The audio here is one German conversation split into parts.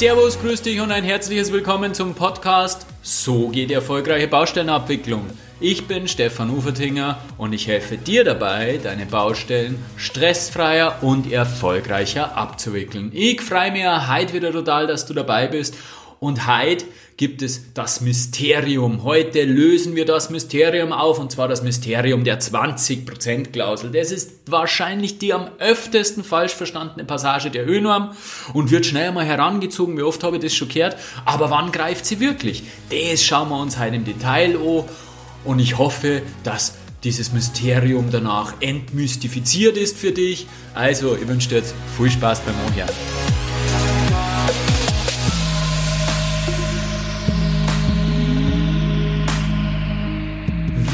Servus, grüß dich und ein herzliches Willkommen zum Podcast So geht erfolgreiche Baustellenabwicklung. Ich bin Stefan Ufertinger und ich helfe dir dabei, deine Baustellen stressfreier und erfolgreicher abzuwickeln. Ich freue mich heute wieder total, dass du dabei bist und heute gibt es das Mysterium. Heute lösen wir das Mysterium auf und zwar das Mysterium der 20% Klausel. Das ist wahrscheinlich die am öftesten falsch verstandene Passage der ÖNorm und wird schnell mal herangezogen. Wie oft habe ich das schon gehört? Aber wann greift sie wirklich? Das schauen wir uns heute im Detail an und ich hoffe, dass dieses Mysterium danach entmystifiziert ist für dich. Also, ich wünsche dir jetzt viel Spaß beim Anhören.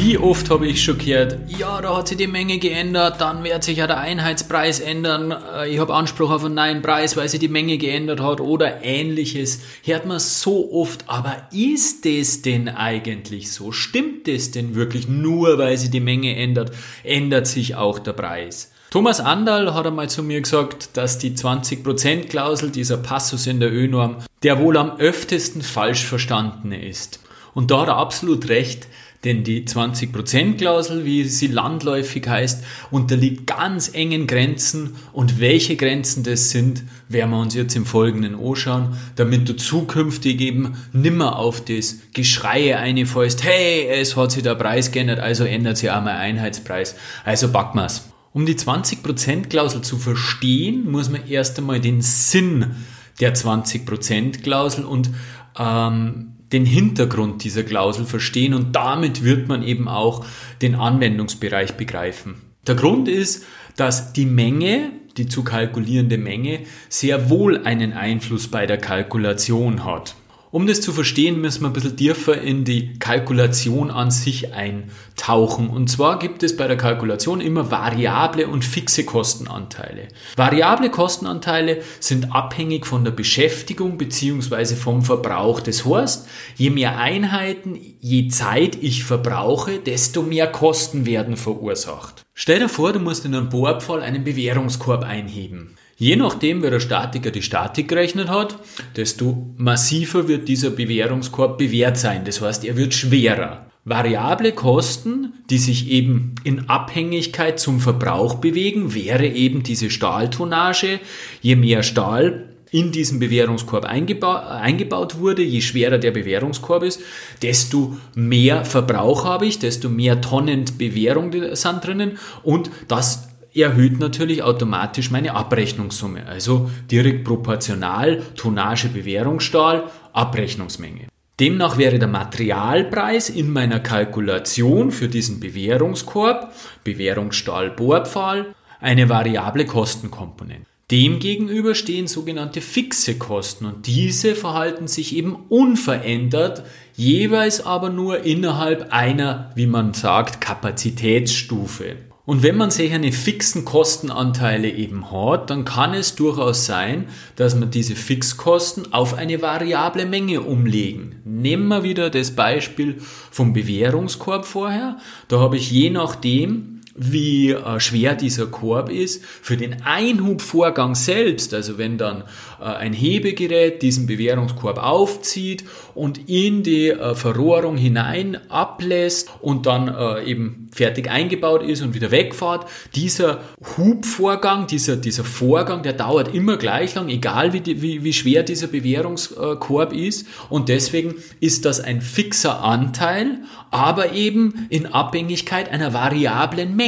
Wie oft habe ich schon gehört, ja, da hat sich die Menge geändert, dann wird sich ja der Einheitspreis ändern, äh, ich habe Anspruch auf einen neuen Preis, weil sich die Menge geändert hat oder ähnliches. Hört man so oft, aber ist es denn eigentlich so? Stimmt es denn wirklich nur, weil sich die Menge ändert, ändert sich auch der Preis? Thomas Andal hat einmal zu mir gesagt, dass die 20% Klausel, dieser Passus in der ÖNorm, der wohl am öftesten falsch verstandene ist. Und da hat er absolut recht, denn die 20%-Klausel, wie sie landläufig heißt, unterliegt ganz engen Grenzen und welche Grenzen das sind, werden wir uns jetzt im Folgenden anschauen, damit du zukünftig eben nimmer auf das Geschreie einfallst, hey, es hat sich der Preis geändert, also ändert sich auch mein Einheitspreis, also backen wir's. Um die 20%-Klausel zu verstehen, muss man erst einmal den Sinn der 20%-Klausel und ähm, den Hintergrund dieser Klausel verstehen und damit wird man eben auch den Anwendungsbereich begreifen. Der Grund ist, dass die Menge, die zu kalkulierende Menge, sehr wohl einen Einfluss bei der Kalkulation hat. Um das zu verstehen, müssen wir ein bisschen tiefer in die Kalkulation an sich eintauchen. Und zwar gibt es bei der Kalkulation immer variable und fixe Kostenanteile. Variable Kostenanteile sind abhängig von der Beschäftigung bzw. vom Verbrauch. Das heißt, je mehr Einheiten, je Zeit ich verbrauche, desto mehr Kosten werden verursacht. Stell dir vor, du musst in einem Bohrpfahl einen Bewährungskorb einheben. Je nachdem, wer der Statiker die Statik gerechnet hat, desto massiver wird dieser Bewährungskorb bewährt sein. Das heißt, er wird schwerer. Variable Kosten, die sich eben in Abhängigkeit zum Verbrauch bewegen, wäre eben diese Stahltonnage. Je mehr Stahl in diesen Bewährungskorb eingeba eingebaut wurde, je schwerer der Bewährungskorb ist, desto mehr Verbrauch habe ich, desto mehr Tonnen Bewährung sind drinnen und das erhöht natürlich automatisch meine Abrechnungssumme. Also direkt proportional Tonnage Bewährungsstahl, Abrechnungsmenge. Demnach wäre der Materialpreis in meiner Kalkulation für diesen Bewährungskorb, Bewährungsstahl Bohrpfahl, eine variable Kostenkomponente. Demgegenüber stehen sogenannte fixe Kosten und diese verhalten sich eben unverändert, jeweils aber nur innerhalb einer, wie man sagt, Kapazitätsstufe. Und wenn man solche fixen Kostenanteile eben hat, dann kann es durchaus sein, dass man diese Fixkosten auf eine variable Menge umlegen. Nehmen wir wieder das Beispiel vom Bewährungskorb vorher. Da habe ich je nachdem, wie äh, schwer dieser Korb ist. Für den Einhubvorgang selbst, also wenn dann äh, ein Hebegerät diesen Bewährungskorb aufzieht und in die äh, Verrohrung hinein ablässt und dann äh, eben fertig eingebaut ist und wieder wegfahrt, dieser Hubvorgang, dieser, dieser Vorgang, der dauert immer gleich lang, egal wie, die, wie, wie schwer dieser Bewährungskorb ist. Und deswegen ist das ein fixer Anteil, aber eben in Abhängigkeit einer variablen Menge.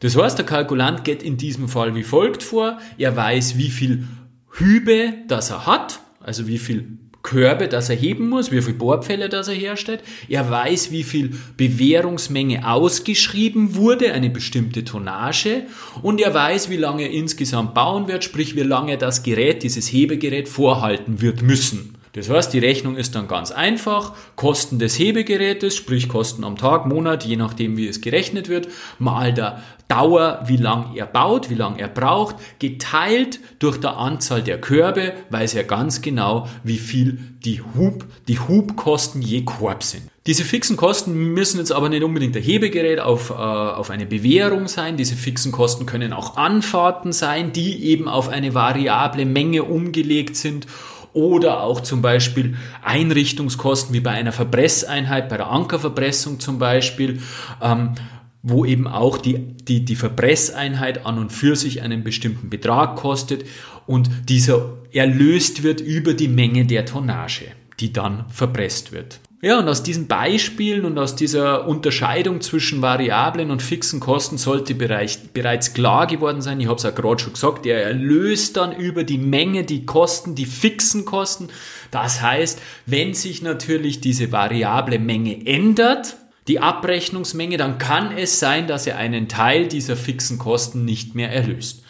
Das heißt, der Kalkulant geht in diesem Fall wie folgt vor. Er weiß, wie viel Hübe das er hat, also wie viel Körbe, das er heben muss, wie viel Bohrpfähle das er herstellt. Er weiß, wie viel Bewährungsmenge ausgeschrieben wurde, eine bestimmte Tonnage. Und er weiß, wie lange er insgesamt bauen wird, sprich wie lange das Gerät, dieses Hebegerät vorhalten wird müssen. Das heißt, die Rechnung ist dann ganz einfach. Kosten des Hebegerätes, sprich Kosten am Tag, Monat, je nachdem wie es gerechnet wird, mal der Dauer, wie lang er baut, wie lang er braucht, geteilt durch der Anzahl der Körbe, weiß er ganz genau, wie viel die Hub, die Hubkosten je Korb sind. Diese fixen Kosten müssen jetzt aber nicht unbedingt der Hebegerät auf, äh, auf eine Bewährung sein. Diese fixen Kosten können auch Anfahrten sein, die eben auf eine variable Menge umgelegt sind oder auch zum Beispiel Einrichtungskosten wie bei einer Verpresseinheit, bei der Ankerverpressung zum Beispiel, ähm, wo eben auch die, die, die Verpresseinheit an und für sich einen bestimmten Betrag kostet und dieser erlöst wird über die Menge der Tonnage, die dann verpresst wird. Ja, und aus diesen Beispielen und aus dieser Unterscheidung zwischen variablen und fixen Kosten sollte bereits klar geworden sein, ich habe es ja gerade schon gesagt, der erlöst dann über die Menge die Kosten, die fixen Kosten. Das heißt, wenn sich natürlich diese variable Menge ändert, die Abrechnungsmenge, dann kann es sein, dass er einen Teil dieser fixen Kosten nicht mehr erlöst.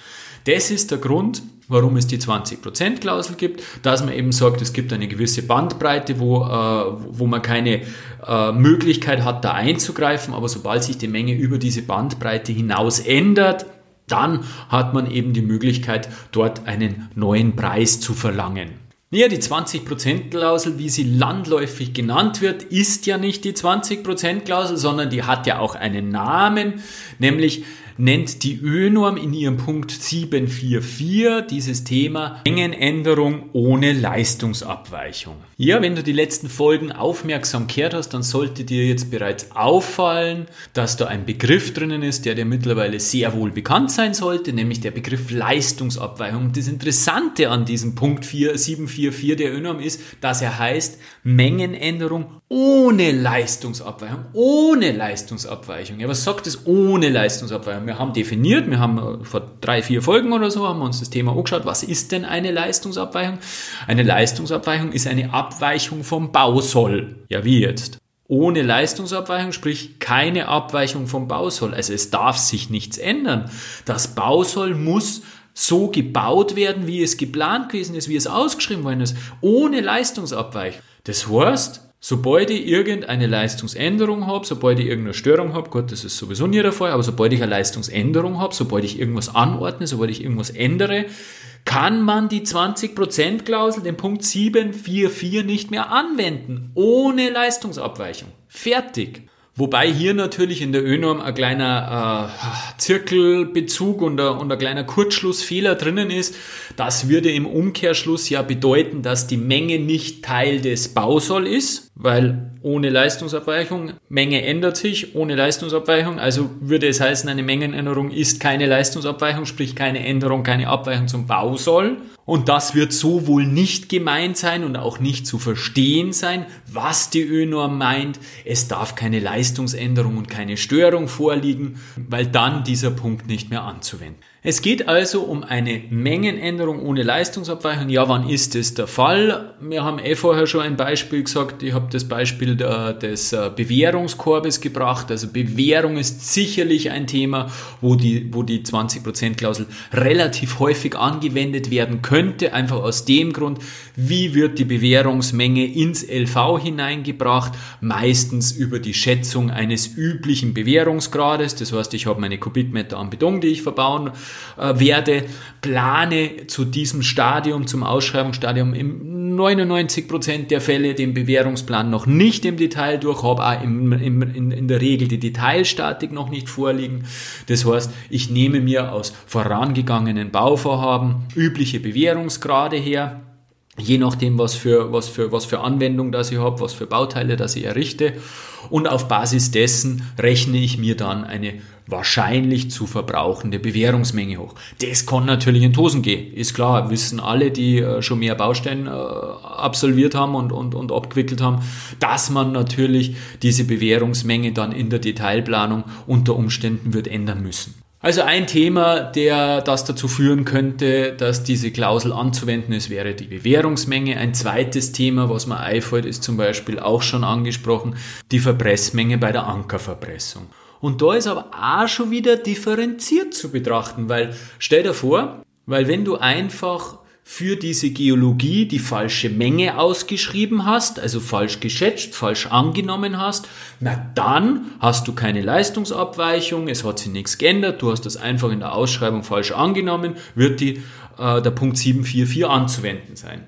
Das ist der Grund, warum es die 20%-Klausel gibt, dass man eben sagt, es gibt eine gewisse Bandbreite, wo, äh, wo man keine äh, Möglichkeit hat, da einzugreifen, aber sobald sich die Menge über diese Bandbreite hinaus ändert, dann hat man eben die Möglichkeit, dort einen neuen Preis zu verlangen. Ja, die 20%-Klausel, wie sie landläufig genannt wird, ist ja nicht die 20%-Klausel, sondern die hat ja auch einen Namen, nämlich nennt die ÖNorm in ihrem Punkt 744 dieses Thema Mengenänderung ohne Leistungsabweichung. Ja, wenn du die letzten Folgen aufmerksam gehört hast, dann sollte dir jetzt bereits auffallen, dass da ein Begriff drinnen ist, der dir mittlerweile sehr wohl bekannt sein sollte, nämlich der Begriff Leistungsabweichung. Das Interessante an diesem Punkt 4, 744 der ÖNorm ist, dass er heißt Mengenänderung ohne Leistungsabweichung. Ohne Leistungsabweichung. Ja, was sagt es ohne Leistungsabweichung? Wir haben definiert, wir haben äh, vor drei, vier Folgen oder so, haben wir uns das Thema angeschaut, was ist denn eine Leistungsabweichung? Eine Leistungsabweichung ist eine Abweichung vom Bausoll. Ja, wie jetzt? Ohne Leistungsabweichung, sprich keine Abweichung vom Bausoll. Also es darf sich nichts ändern. Das Bausoll muss so gebaut werden, wie es geplant gewesen ist, wie es ausgeschrieben worden ist, ohne Leistungsabweichung. Das heißt, Sobald ich irgendeine Leistungsänderung habe, sobald ich irgendeine Störung habe, Gott, das ist sowieso nie der Fall, aber sobald ich eine Leistungsänderung habe, sobald ich irgendwas anordne, sobald ich irgendwas ändere, kann man die 20%-Klausel, den Punkt 744, nicht mehr anwenden, ohne Leistungsabweichung. Fertig. Wobei hier natürlich in der ÖNORM ein kleiner äh, Zirkelbezug und ein, und ein kleiner Kurzschlussfehler drinnen ist. Das würde im Umkehrschluss ja bedeuten, dass die Menge nicht Teil des Bausoll ist, weil ohne Leistungsabweichung, Menge ändert sich ohne Leistungsabweichung, also würde es heißen, eine Mengenänderung ist keine Leistungsabweichung, sprich keine Änderung, keine Abweichung zum Bausoll. Und das wird so wohl nicht gemeint sein und auch nicht zu verstehen sein, was die ÖNORM meint. Es darf keine Leistungsänderung und keine Störung vorliegen, weil dann dieser Punkt nicht mehr anzuwenden. Es geht also um eine Mengenänderung ohne Leistungsabweichung. Ja, wann ist das der Fall? Wir haben eh vorher schon ein Beispiel gesagt. Ich habe das Beispiel des äh, Bewährungskorbes gebracht. Also Bewährung ist sicherlich ein Thema, wo die, wo die 20%-Klausel relativ häufig angewendet werden könnte. Einfach aus dem Grund, wie wird die Bewährungsmenge ins LV hineingebracht? Meistens über die Schätzung eines üblichen Bewährungsgrades. Das heißt, ich habe meine Kubikmeter an Beton, die ich verbauen äh, werde, plane zu diesem Stadium, zum Ausschreibungsstadium im 99% der Fälle den Bewährungsplan noch nicht im Detail durch, habe auch im, im, in, in der Regel die Detailstatik noch nicht vorliegen. Das heißt, ich nehme mir aus vorangegangenen Bauvorhaben übliche Bewährungsgrade her, je nachdem, was für, was für, was für Anwendung das ich habe, was für Bauteile das ich errichte. Und auf Basis dessen rechne ich mir dann eine wahrscheinlich zu verbrauchende Bewährungsmenge hoch. Das kann natürlich in Tosen gehen, ist klar, wissen alle, die äh, schon mehr Baustellen äh, absolviert haben und, und, und abgewickelt haben, dass man natürlich diese Bewährungsmenge dann in der Detailplanung unter Umständen wird ändern müssen. Also ein Thema, der das dazu führen könnte, dass diese Klausel anzuwenden ist, wäre die Bewährungsmenge. Ein zweites Thema, was mir einfällt, ist zum Beispiel auch schon angesprochen, die Verpressmenge bei der Ankerverpressung. Und da ist aber auch schon wieder differenziert zu betrachten, weil stell dir vor, weil wenn du einfach für diese Geologie die falsche Menge ausgeschrieben hast, also falsch geschätzt, falsch angenommen hast, na dann hast du keine Leistungsabweichung, es hat sich nichts geändert, du hast das einfach in der Ausschreibung falsch angenommen, wird die, äh, der Punkt 744 anzuwenden sein.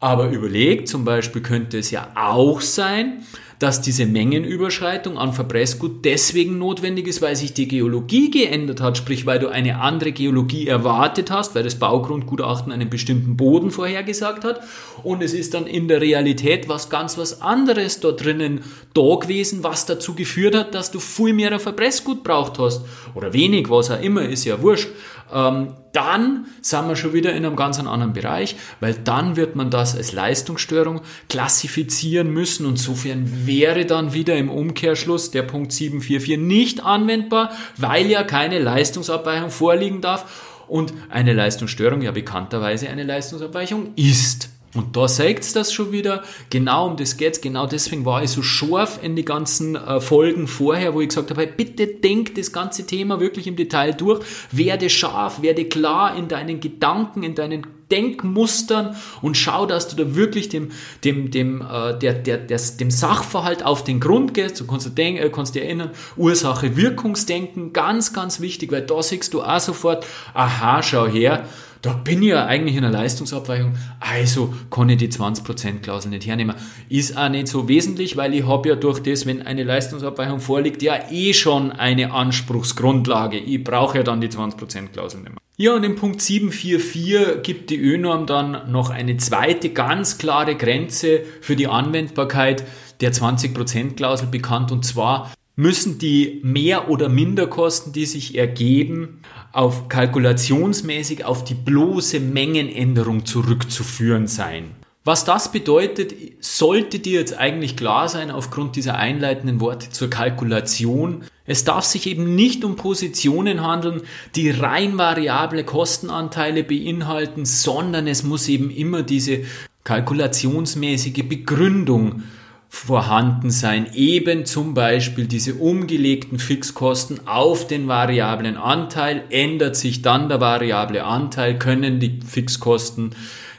Aber überlegt, zum Beispiel könnte es ja auch sein, dass diese Mengenüberschreitung an Verpressgut deswegen notwendig ist, weil sich die Geologie geändert hat, sprich weil du eine andere Geologie erwartet hast, weil das Baugrundgutachten einen bestimmten Boden vorhergesagt hat. Und es ist dann in der Realität was ganz was anderes dort drinnen da gewesen, was dazu geführt hat, dass du viel mehr Verpressgut braucht hast. Oder wenig, was auch immer, ist ja wurscht. Ähm, dann sind wir schon wieder in einem ganz anderen Bereich, weil dann wird man das als Leistungsstörung klassifizieren müssen. Und insofern wäre dann wieder im Umkehrschluss der Punkt 744 nicht anwendbar, weil ja keine Leistungsabweichung vorliegen darf und eine Leistungsstörung ja bekannterweise eine Leistungsabweichung ist. Und da es das schon wieder, genau um das geht's, genau deswegen war ich so scharf in die ganzen äh, Folgen vorher, wo ich gesagt habe, hey, bitte denk das ganze Thema wirklich im Detail durch, werde scharf, werde klar in deinen Gedanken, in deinen Denkmustern und schau, dass du da wirklich dem, dem, dem, äh, der, der, der, dem Sachverhalt auf den Grund gehst. Du kannst, denk, äh, kannst dir erinnern, Ursache-Wirkungsdenken, ganz, ganz wichtig, weil da siehst du auch sofort, aha, schau her, da bin ich ja eigentlich in einer Leistungsabweichung, also kann ich die 20%-Klausel nicht hernehmen. Ist auch nicht so wesentlich, weil ich habe ja durch das, wenn eine Leistungsabweichung vorliegt, ja eh schon eine Anspruchsgrundlage. Ich brauche ja dann die 20%-Klausel nicht mehr. Ja, und im Punkt 744 gibt die ÖNORM dann noch eine zweite ganz klare Grenze für die Anwendbarkeit der 20%-Klausel bekannt und zwar müssen die Mehr- oder Minderkosten, die sich ergeben, auf kalkulationsmäßig auf die bloße Mengenänderung zurückzuführen sein. Was das bedeutet, sollte dir jetzt eigentlich klar sein aufgrund dieser einleitenden Worte zur Kalkulation. Es darf sich eben nicht um Positionen handeln, die rein variable Kostenanteile beinhalten, sondern es muss eben immer diese kalkulationsmäßige Begründung vorhanden sein, eben zum Beispiel diese umgelegten Fixkosten auf den variablen Anteil, ändert sich dann der variable Anteil, können die Fixkosten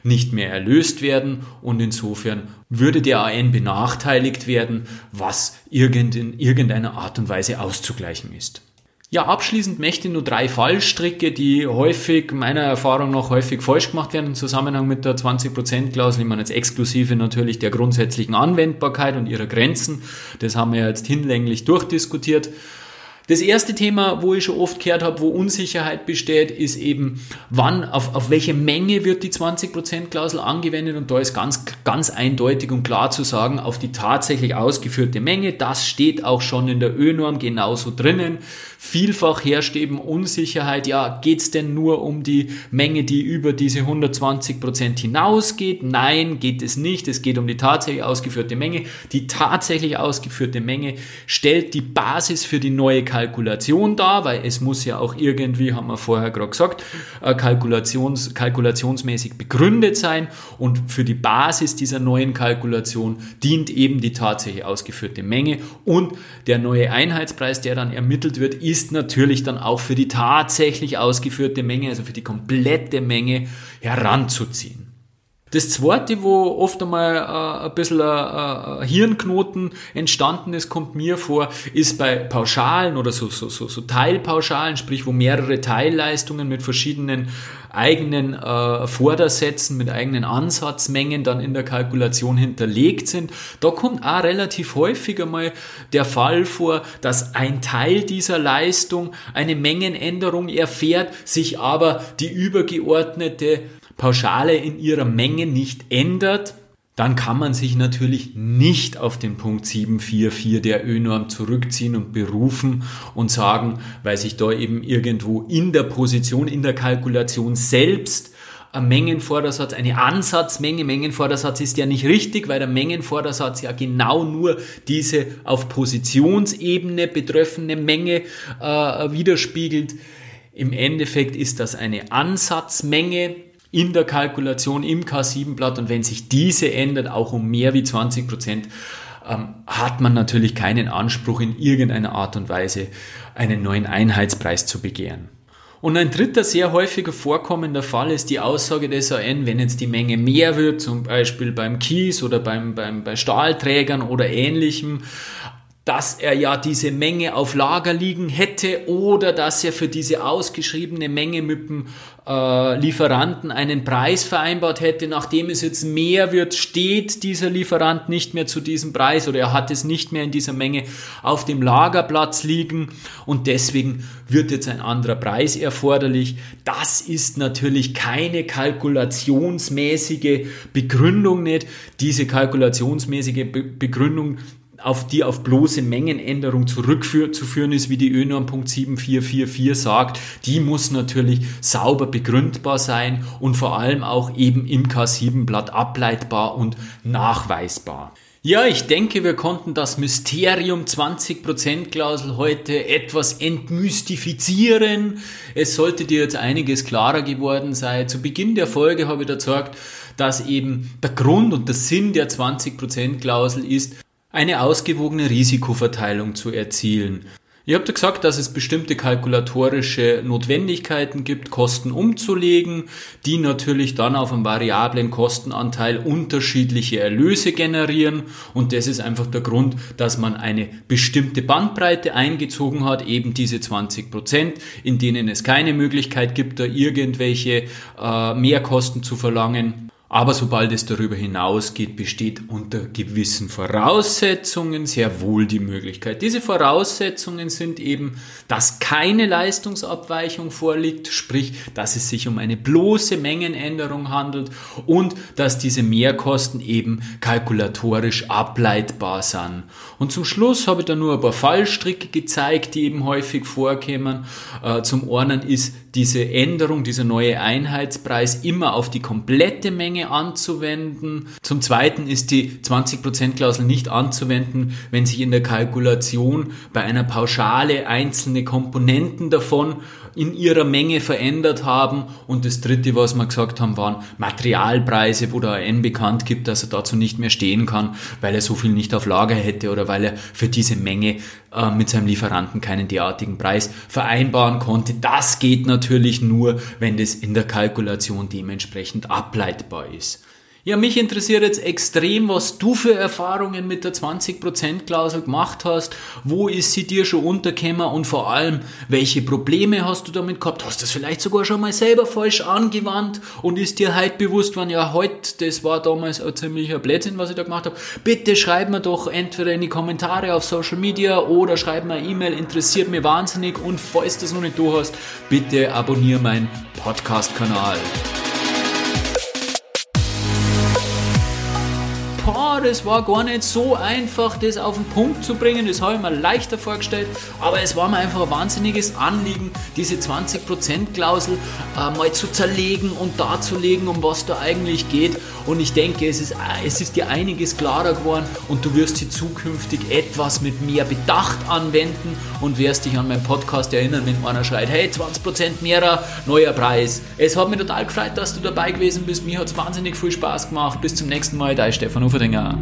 nicht mehr erlöst werden und insofern würde der AN benachteiligt werden, was in irgendeiner Art und Weise auszugleichen ist. Ja, abschließend möchte ich nur drei Fallstricke, die häufig, meiner Erfahrung nach, häufig falsch gemacht werden im Zusammenhang mit der 20%-Klausel. Ich meine jetzt exklusive natürlich der grundsätzlichen Anwendbarkeit und ihrer Grenzen. Das haben wir jetzt hinlänglich durchdiskutiert. Das erste Thema, wo ich schon oft gehört habe, wo Unsicherheit besteht, ist eben, wann, auf, auf welche Menge wird die 20%-Klausel angewendet und da ist ganz, ganz eindeutig und klar zu sagen, auf die tatsächlich ausgeführte Menge. Das steht auch schon in der ÖNorm genauso drinnen. Vielfach herrscht eben Unsicherheit, ja, geht's denn nur um die Menge, die über diese 120 Prozent hinausgeht? Nein, geht es nicht. Es geht um die tatsächlich ausgeführte Menge. Die tatsächlich ausgeführte Menge stellt die Basis für die neue Kalkulation dar, weil es muss ja auch irgendwie, haben wir vorher gerade gesagt, äh, kalkulations, kalkulationsmäßig begründet sein und für die Basis dieser neuen Kalkulation dient eben die tatsächlich ausgeführte Menge und der neue Einheitspreis, der dann ermittelt wird, ist ist natürlich dann auch für die tatsächlich ausgeführte Menge, also für die komplette Menge heranzuziehen. Das zweite, wo oft einmal äh, ein bisschen ein, ein Hirnknoten entstanden ist, kommt mir vor, ist bei Pauschalen oder so, so, so, so Teilpauschalen, sprich wo mehrere Teilleistungen mit verschiedenen eigenen äh, Vordersätzen, mit eigenen Ansatzmengen dann in der Kalkulation hinterlegt sind. Da kommt auch relativ häufig einmal der Fall vor, dass ein Teil dieser Leistung eine Mengenänderung erfährt, sich aber die übergeordnete Pauschale in ihrer Menge nicht ändert, dann kann man sich natürlich nicht auf den Punkt 744 der ÖNorm zurückziehen und berufen und sagen, weil sich da eben irgendwo in der Position, in der Kalkulation selbst ein Mengenvordersatz, eine Ansatzmenge, Mengenvordersatz ist ja nicht richtig, weil der Mengenvordersatz ja genau nur diese auf Positionsebene betreffende Menge äh, widerspiegelt. Im Endeffekt ist das eine Ansatzmenge, in der Kalkulation im K7-Blatt und wenn sich diese ändert, auch um mehr wie 20 Prozent, ähm, hat man natürlich keinen Anspruch in irgendeiner Art und Weise einen neuen Einheitspreis zu begehren. Und ein dritter sehr häufiger vorkommender Fall ist die Aussage des AN, wenn jetzt die Menge mehr wird, zum Beispiel beim Kies oder beim, beim, bei Stahlträgern oder ähnlichem, dass er ja diese Menge auf Lager liegen hätte oder dass er für diese ausgeschriebene Menge mit dem äh, Lieferanten einen Preis vereinbart hätte. Nachdem es jetzt mehr wird, steht dieser Lieferant nicht mehr zu diesem Preis oder er hat es nicht mehr in dieser Menge auf dem Lagerplatz liegen und deswegen wird jetzt ein anderer Preis erforderlich. Das ist natürlich keine kalkulationsmäßige Begründung nicht. Diese kalkulationsmäßige Be Begründung auf die auf bloße Mengenänderung zurückzuführen ist, wie die ÖNORM 7444 sagt, die muss natürlich sauber begründbar sein und vor allem auch eben im K7-Blatt ableitbar und nachweisbar. Ja, ich denke, wir konnten das Mysterium 20% Klausel heute etwas entmystifizieren. Es sollte dir jetzt einiges klarer geworden sein. Zu Beginn der Folge habe ich gesagt, dass eben der Grund und der Sinn der 20% Klausel ist, eine ausgewogene Risikoverteilung zu erzielen. Ihr habt ja gesagt, dass es bestimmte kalkulatorische Notwendigkeiten gibt, Kosten umzulegen, die natürlich dann auf einem variablen Kostenanteil unterschiedliche Erlöse generieren. Und das ist einfach der Grund, dass man eine bestimmte Bandbreite eingezogen hat, eben diese 20 Prozent, in denen es keine Möglichkeit gibt, da irgendwelche äh, Mehrkosten zu verlangen. Aber sobald es darüber hinausgeht, besteht unter gewissen Voraussetzungen sehr wohl die Möglichkeit. Diese Voraussetzungen sind eben, dass keine Leistungsabweichung vorliegt, sprich, dass es sich um eine bloße Mengenänderung handelt und dass diese Mehrkosten eben kalkulatorisch ableitbar sind. Und zum Schluss habe ich da nur ein paar Fallstricke gezeigt, die eben häufig vorkommen. Äh, zum einen ist diese Änderung, dieser neue Einheitspreis immer auf die komplette Menge anzuwenden. Zum Zweiten ist die 20%-Klausel nicht anzuwenden, wenn sich in der Kalkulation bei einer Pauschale einzelne Komponenten davon in ihrer Menge verändert haben. Und das dritte, was wir gesagt haben, waren Materialpreise, wo der N bekannt gibt, dass er dazu nicht mehr stehen kann, weil er so viel nicht auf Lager hätte oder weil er für diese Menge äh, mit seinem Lieferanten keinen derartigen Preis vereinbaren konnte. Das geht natürlich nur, wenn das in der Kalkulation dementsprechend ableitbar ist. Ja, mich interessiert jetzt extrem, was du für Erfahrungen mit der 20%-Klausel gemacht hast. Wo ist sie dir schon untergekommen und vor allem, welche Probleme hast du damit gehabt? Hast du das vielleicht sogar schon mal selber falsch angewandt und ist dir heute bewusst, wann ja heute, das war damals ein ziemlicher Blödsinn, was ich da gemacht habe. Bitte schreib mir doch entweder in die Kommentare auf Social Media oder schreib mir eine E-Mail, interessiert mir wahnsinnig und falls das noch nicht du hast, bitte abonniere meinen Podcast-Kanal. Das war gar nicht so einfach, das auf den Punkt zu bringen. Das habe ich mir leichter vorgestellt, aber es war mir einfach ein wahnsinniges Anliegen, diese 20%-Klausel äh, mal zu zerlegen und darzulegen, um was da eigentlich geht. Und ich denke, es ist, es ist dir einiges klarer geworden und du wirst sie zukünftig etwas mit mehr Bedacht anwenden und wirst dich an meinen Podcast erinnern, wenn einer schreit, hey, 20% mehr, neuer Preis. Es hat mich total gefreut, dass du dabei gewesen bist. Mir hat es wahnsinnig viel Spaß gemacht. Bis zum nächsten Mal, dein Stefan Uferdinger.